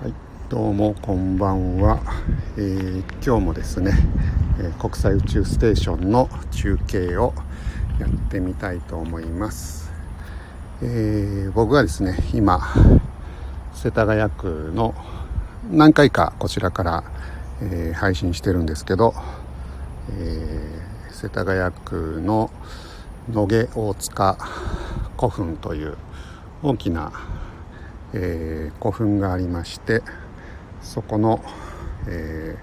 はい、どうもこんばんは、えー、今日もですね、えー、国際宇宙ステーションの中継をやってみたいと思います、えー、僕がですね今世田谷区の何回かこちらから、え配信してるんですけど、え世田谷区の野毛大塚古墳という大きなえー、古墳がありましてそこの、え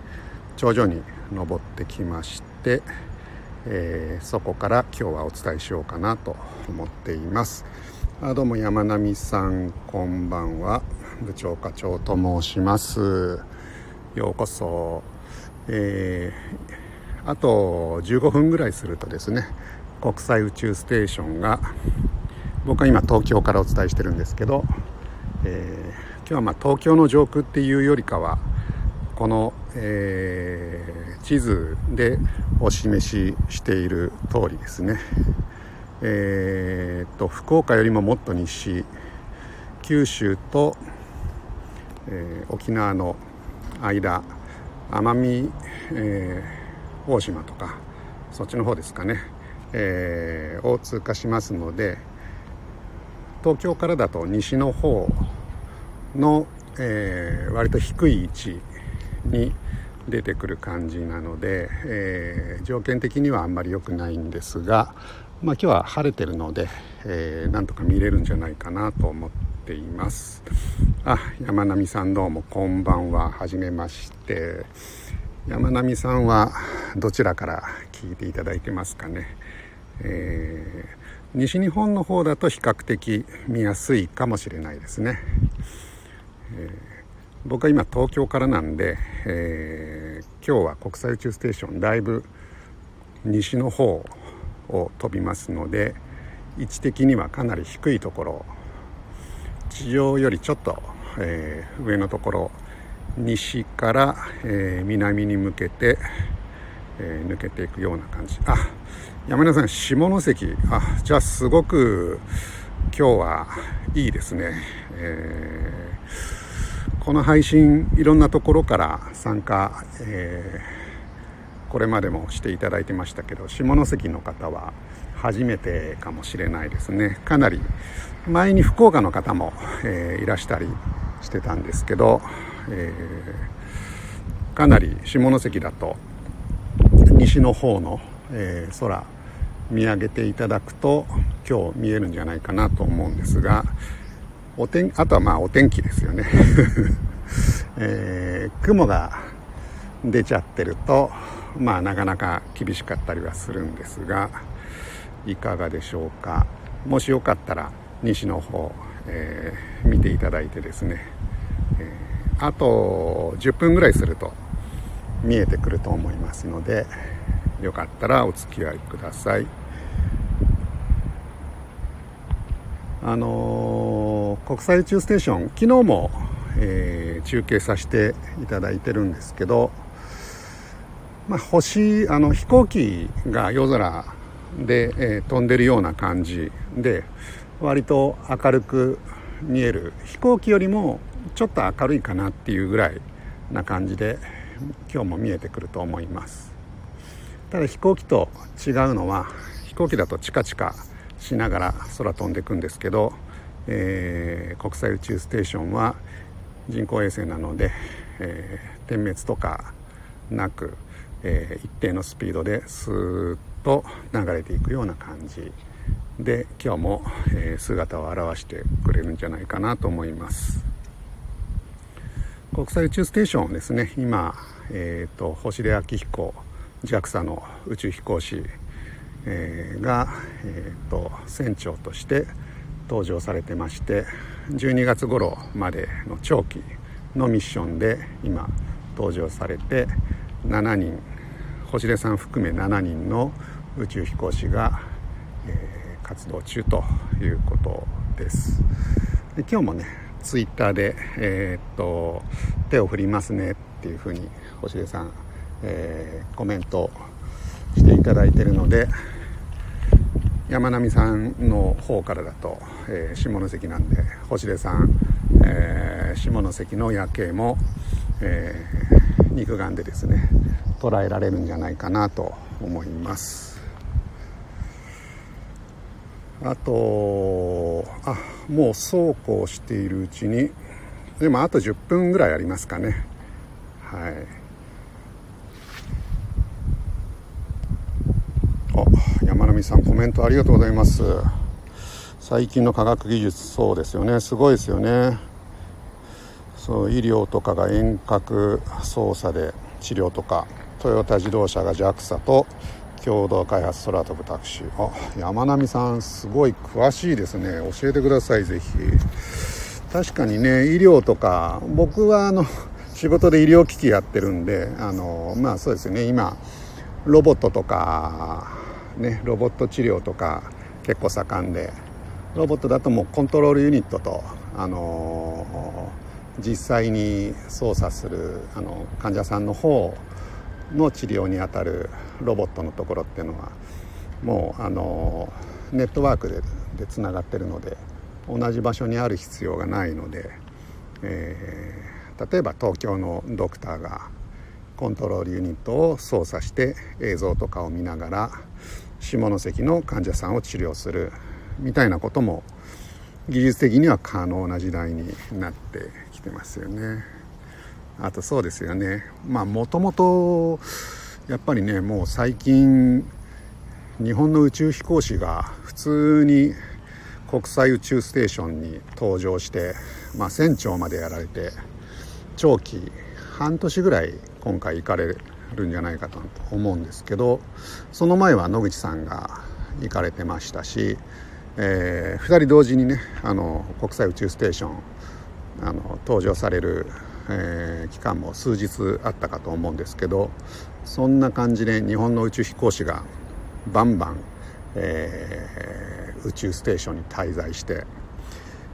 ー、頂上に登ってきまして、えー、そこから今日はお伝えしようかなと思っています。あどうも山並さんこんばんは。部長課長と申します。ようこそ、えー、あと15分ぐらいするとですね国際宇宙ステーションが僕は今東京からお伝えしてるんですけどえー、今日はま東京の上空っていうよりかはこの、えー、地図でお示ししている通りですね、えーと、福岡よりももっと西九州と、えー、沖縄の間奄美、えー、大島とかそっちの方ですかね、えー、を通過しますので東京からだと西の方の、えー、割と低い位置に出てくる感じなので、えー、条件的にはあんまり良くないんですが、まあ、今日は晴れてるので、えー、なんとか見れるんじゃないかなと思っています。あ山並さんどうもこんばんは。はじめまして。山並さんはどちらから聞いていただいてますかね、えー、西日本の方だと比較的見やすいかもしれないですね。えー、僕は今東京からなんで、えー、今日は国際宇宙ステーションだいぶ西の方を飛びますので位置的にはかなり低いところ地上よりちょっと、えー、上のところ西から、え、南に向けて、え、抜けていくような感じ。あ山根さん下関。あじゃあすごく今日はいいですね、えー、この配信いろんなところから参加、えー、これまでもしていただいてましたけど下関の方は初めてかもしれないですね。かなり前に福岡の方も、えー、いらしたりしてたんですけど、えー、かなり下関だと西の方の、えー、空見上げていただくと今日見えるんじゃないかなと思うんですがお天あとはまあお天気ですよね、えー、雲が出ちゃってるとまあなかなか厳しかったりはするんですがいかがでしょうか。もしよかったら西の方、えー、見ていただいてですね、えー、あと10分ぐらいすると見えてくると思いますのでよかったらお付き合いください。あのー、国際宇宙ステーション昨日も、えー、中継させていただいてるんですけど、まあ、星あの飛行機が夜空で、えー、飛んでるような感じで割と明るく見える。飛行機よりもちょっと明るいかなっていうぐらいな感じで今日も見えてくると思います。ただ飛行機と違うのは飛行機だとチカチカしながら空飛んでいくんですけど、えー、国際宇宙ステーションは人工衛星なので、えー、点滅とかなく、えー、一定のスピードでスーッと流れていくような感じ。で今日も、え姿を現してくれるんじゃないかなと思います。国際宇宙ステーションですね今、えーと星出彰彦 JAXA の宇宙飛行士、えー、が、えーと、船長として登場されてまして12月頃までの長期のミッションで今登場されて7人星出さん含め7人の宇宙飛行士が、えー、活動中ということです。で今日もねツイッターで、えー、っと手を振りますねっていうふうに星出さんえー、コメントしていただいているので山並さんの方からだと、えー、下関なんで星出さん、えー、下関の夜景も、えー、肉眼でですね捉えられるんじゃないかなと思います。あとあもうそうこうしているうちにでもあと10分ぐらいありますかね。はいあ山並さんコメントありがとうございます。最近の科学技術そうですよね。すごいですよね。そう医療とかが遠隔操作で治療とかトヨタ自動車が JAXA と共同開発空飛ぶタクシー。あ山並さんすごい詳しいですね。教えてくださいぜひ。確かにね医療とか僕はあの仕事で医療機器やってるんであのまあそうですよね。今ロボットとかねロボット治療とか結構盛んでロボットだともうコントロールユニットとあの実際に操作するあの患者さんの方の治療にあたるロボットのところっていうのはもうあのネットワークででつながってるので同じ場所にある必要がないので、えー、例えば東京のドクターがコントロールユニットを操作して映像とかを見ながら下関の患者さんを治療するみたいなことも技術的には可能な時代になってきてますよね。あとそうですよねまあもともとやっぱりねもう最近日本の宇宙飛行士が普通に国際宇宙ステーションに登場して、まあ、船長までやられて長期半年ぐらい今回行かれるんじゃないかと思うんですけどその前は野口さんが行かれてましたし、えー、2人同時にねあの国際宇宙ステーションあの登場される、えー、期間も数日あったかと思うんですけどそんな感じで日本の宇宙飛行士がバンバン、えー、宇宙ステーションに滞在して、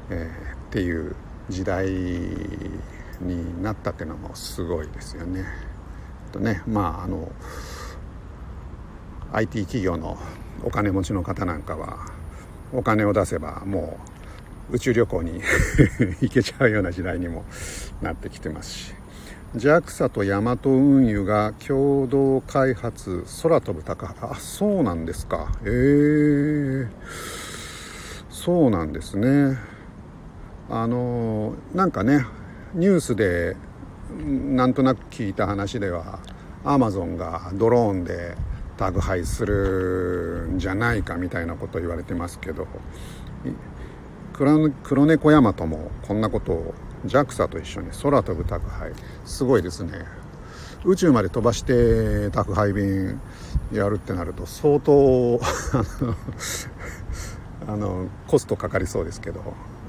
えー、っていう時代になったっていうのもすごいですよね。とねまああの IT 企業のお金持ちの方なんかはお金を出せばもう宇宙旅行に 行けちゃうような時代にもなってきてますし。JAXA とヤマト運輸が共同開発空飛ぶ高あそうなんですか。ええ。ー、そうなんですね。あのなんかねニュースでなんとなく聞いた話ではアマゾンがドローンで宅配するんじゃないかみたいなこと言われてますけど黒猫ヤマトもこんなことを JAXA と一緒に空飛ぶ宅配すごいですね。宇宙まで飛ばして宅配便やるってなると相当 あのコストかかりそうですけど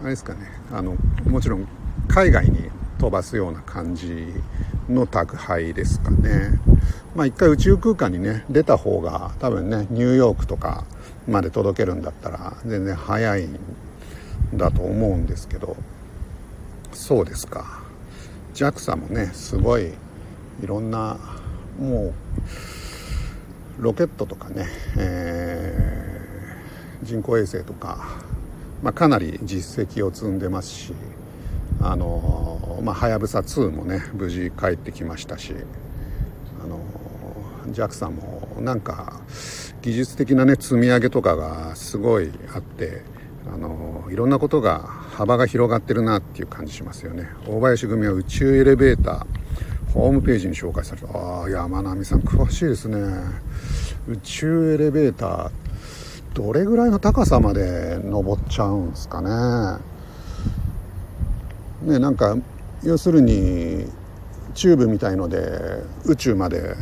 あれですかね。あのもちろん海外に飛ばすような感じの宅配ですかね。まあ一回宇宙空間にね出た方が多分ねニューヨークとかまで届けるんだったら全然早いんだと思うんですけど。そうですか。JAXA もねすごいいろんなもうロケットとかね、えー、人工衛星とか、まあ、かなり実績を積んでますしあのまあはやぶさ2もね無事帰ってきましたしあの JAXA もなんか技術的なね積み上げとかがすごいあってあのいろんなことが幅が広がってるなっていう感じしますよね。大林組は宇宙エレベーターホームページに紹介されたああ山並さん詳しいですね。宇宙エレベーターどれぐらいの高さまで登っちゃうんですかね。ねなんか要するにチューブみたいので宇宙まで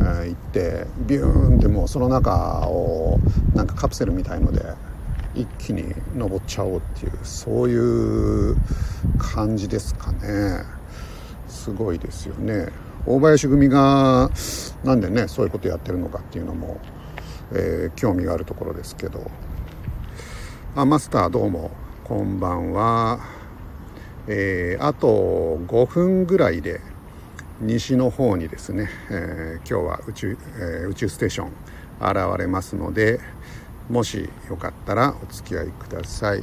行ってビューンってもうその中をなんかカプセルみたいので一気に登っちゃおうっていうそういう感じですかね。すごいですよね。大林組がなんでねそういうことやってるのかっていうのも、えー、興味があるところですけど。あマスターどうもこんばんは、えー、あと5分ぐらいで西の方にですね、えー、今日は宇宙,、えー、宇宙ステーション現れますのでもしよかったらお付き合いください。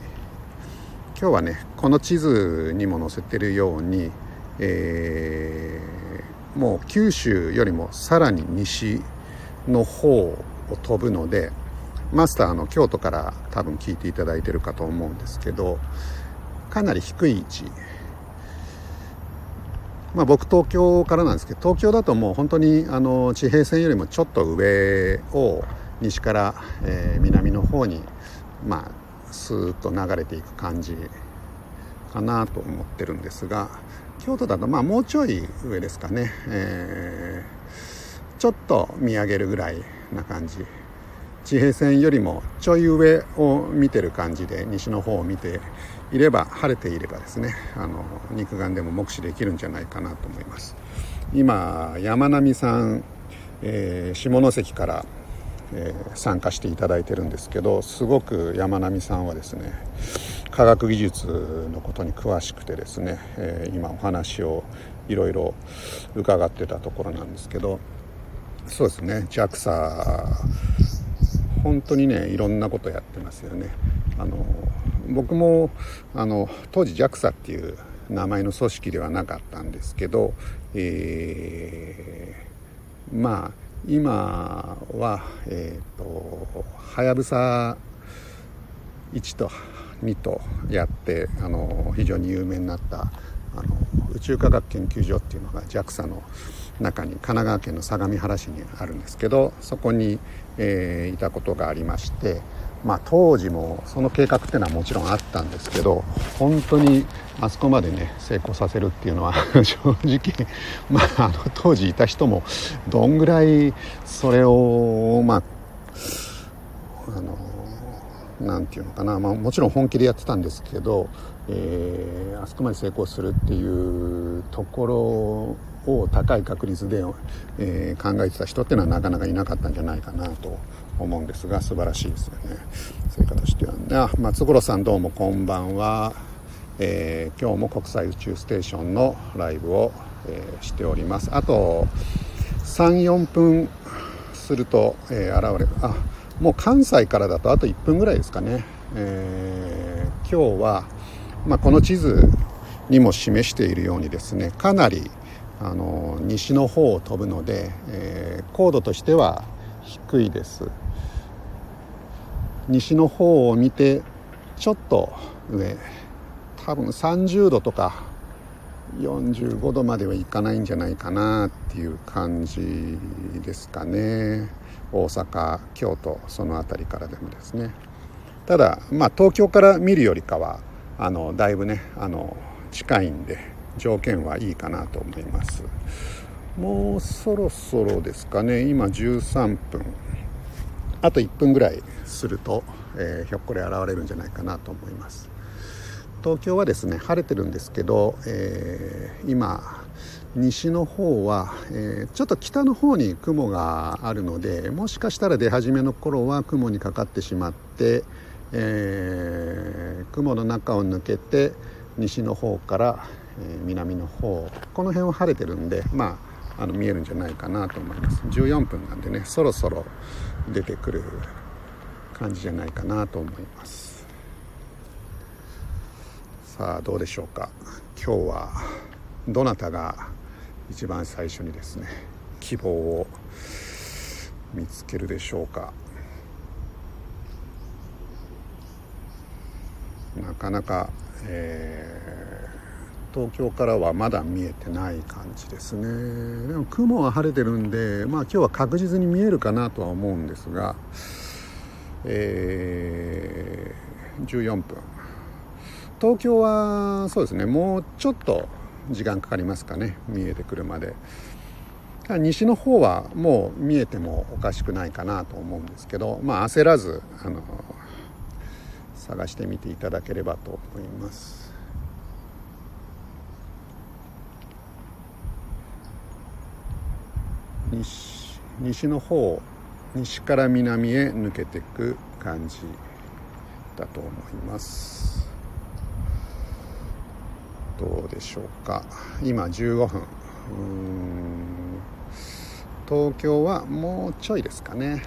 今日はねこの地図にも載せてるように、えー、もう九州よりもさらに西の方を飛ぶのでマスターの京都から多分聞いていただいてるかと思うんですけどかなり低い位置。まあ、僕東京からなんですけど東京だともう本当にあの地平線よりもちょっと上を西から、え、南の方にまあスーッと流れていく感じかなと思ってるんですが京都だとまあもうちょい上ですかね、えー、ちょっと見上げるぐらいな感じ。地平線よりもちょい上を見てる感じで西の方を見ていれば晴れていればですねあの肉眼でも目視できるんじゃないかなと思います。今山並さん、えー、下関から、えー、参加していただいてるんですけどすごく山並さんはですね科学技術のことに詳しくてですね、えー、今お話をいろいろ伺ってたところなんですけどそうですね JAXA 本当にねいろんなことやってますよね。あの僕もあの当時 JAXA っていう名前の組織ではなかったんですけど、えー、まあ今はえっ、ー、とはやぶさ1と2とやってあの非常に有名になったあの宇宙科学研究所っていうのが JAXA の中に神奈川県の相模原市にあるんですけどそこに、えー、いたことがありましてまあ、当時もその計画っていうのはもちろんあったんですけど本当にあそこまでね成功させるっていうのは 正直、まあ、あの当時いた人もどんぐらいそれをまああのなんていうのかな、まあ、もちろん本気でやってたんですけど、えー、あそこまで成功するっていうところを高い確率で、えー、考えてた人っていうのはなかなかいなかったんじゃないかなと思うんですが素晴らしいですよね。成果としては。あ松五郎さんどうもこんばんは、えー、今日も国際宇宙ステーションのライブを、えー、しております。あと34分すると、えー、現れる。あもう関西からだとあと1分ぐらいですかね、えー、今日は、まあ、この地図にも示しているようにですねかなりあの西の方を飛ぶので、えー、高度としては低いです。西の方を見てちょっと上。多分30度とか45度まではいかないんじゃないかなっていう感じですかね。大阪京都その辺りからでもですね。ただまあ東京から見るよりかはあのだいぶねあの近いんで。条件はいいかなと思います。もうそろそろですかね。今13分。あと1分ぐらいすると、えー、ひょっこり現れるんじゃないかなと思います。東京はですね晴れてるんですけど、えー、今西の方は、えー、ちょっと北の方に雲があるのでもしかしたら出始めの頃は雲にかかってしまって、えー、雲の中を抜けて西の方から、え、南の方この辺は晴れてるんでまああの見えるんじゃないかなと思います。14分なんでねそろそろ出てくる感じじゃないかなと思います。さあどうでしょうか。今日はどなたが一番最初にですね希望を見つけるでしょうか。なかなか、え、東京からはまだ見えてない感じですね。でも雲は晴れてるんでまあ今日は確実に見えるかなとは思うんですがえー、14分。東京はそうですねもうちょっと時間かかりますかね見えてくるまで。西の方はもう見えてもおかしくないかなと思うんですけどまあ焦らずあの探してみていただければと思います。西西の方西から南へ抜けていく感じだと思います。どうでしょうか。今15分。東京はもうちょいですかね。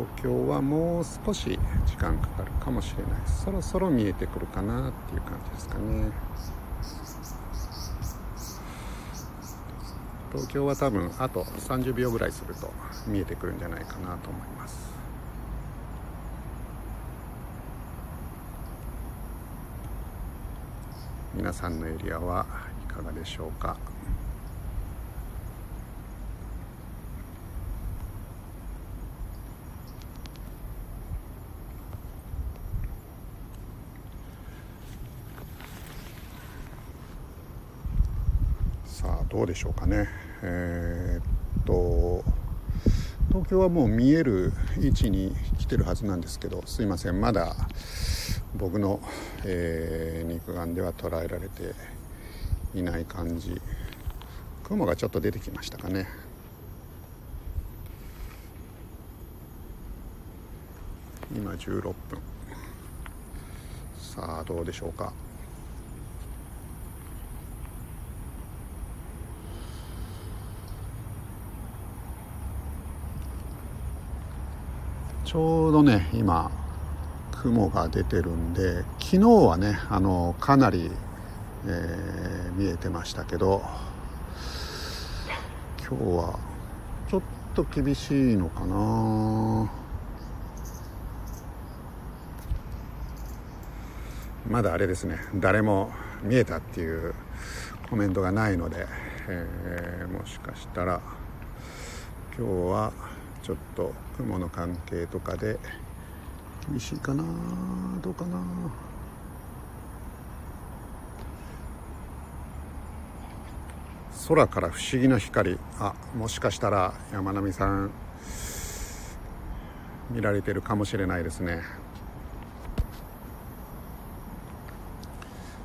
東京はもう少し時間かかるかもしれない。そろそろ見えてくるかなっていう感じですかね。東京は多分あと30秒ぐらいすると見えてくるんじゃないかなと思います。皆さんのエリアはいかがでしょうかさあどうでしょうかね。えー、っと東京はもう見える位置に来てるはずなんですけどすいません。まだ僕の、えー、肉眼では捉えられていない感じ。雲がちょっと出てきましたかね。今16分。さあどうでしょうか。ちょうどね今雲が出てるんで昨日はねあのかなり、えー、見えてましたけど今日はちょっと厳しいのかな。まだあれですね誰も見えたっていうコメントがないので、えー、もしかしたら今日はちょっと雲の関係とかで厳しいかなどうかな。空から不思議な光。あもしかしたら山並さん見られてるかもしれないですね。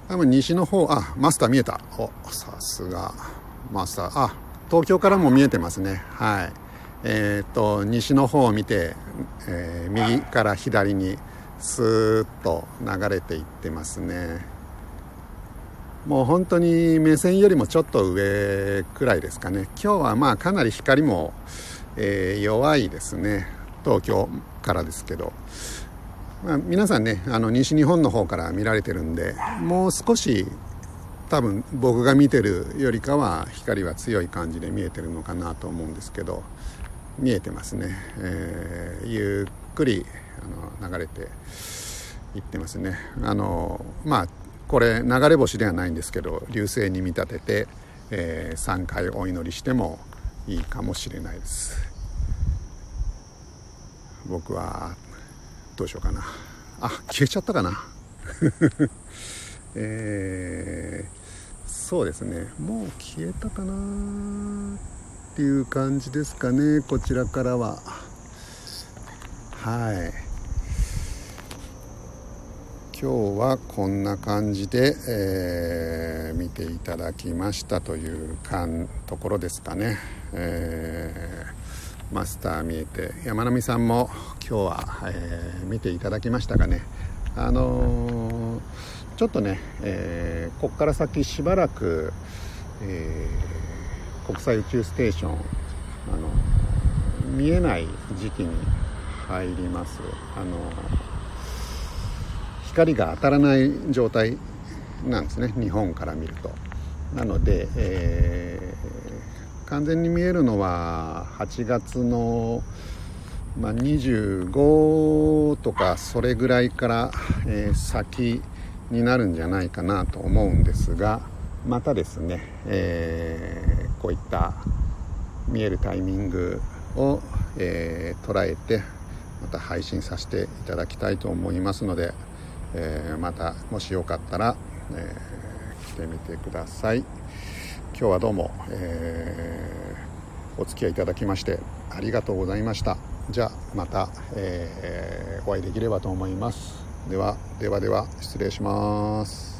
多分西の方あマスター見えた。おさすが。マスターあ東京からも見えてますね。はい。えーと、西の方を見て、えー、右から左にスーッと流れていってますね。もう本当に目線よりもちょっと上くらいですかね。今日はまあかなり光も、えー、弱いですね。東京からですけど、まあ、皆さんねあの西日本の方から見られてるんでもう少し多分僕が見てるよりかは光は強い感じで見えてるのかなと思うんですけど。見えてますね、えー、ゆっくりあの流れていってますね。あのまあこれ流れ星ではないんですけど流星に見立てて、えー、3回お祈りしてもいいかもしれないです。僕はどうしようかな。あ消えちゃったかな。えー、そうですね。もう消えたかな。っていう感じですかねこちらからは。はい。今日はこんな感じで、えー、見ていただきましたというかんところですかね、えー、マスター見えて。山並さんも今日は、えー、見ていただきましたかね。あのちょっとね、えこっから先しばらく、えー国際宇宙ステーションあの見えない時期に入ります。あの光が当たらない状態なんですね。日本から見ると。なので、えー、完全に見えるのは8月の、まあ、25とかそれぐらいから、えー、先になるんじゃないかなと思うんですがまたですね、えー、こういった見えるタイミングを、えー、捉えてまた配信させていただきたいと思いますので、えー、またもしよかったら、えー、来てみてください。今日はどうも、えー、お付き合いいただきましてありがとうございました。じゃあまた、えー、お会いできればと思います。ではではでは失礼します。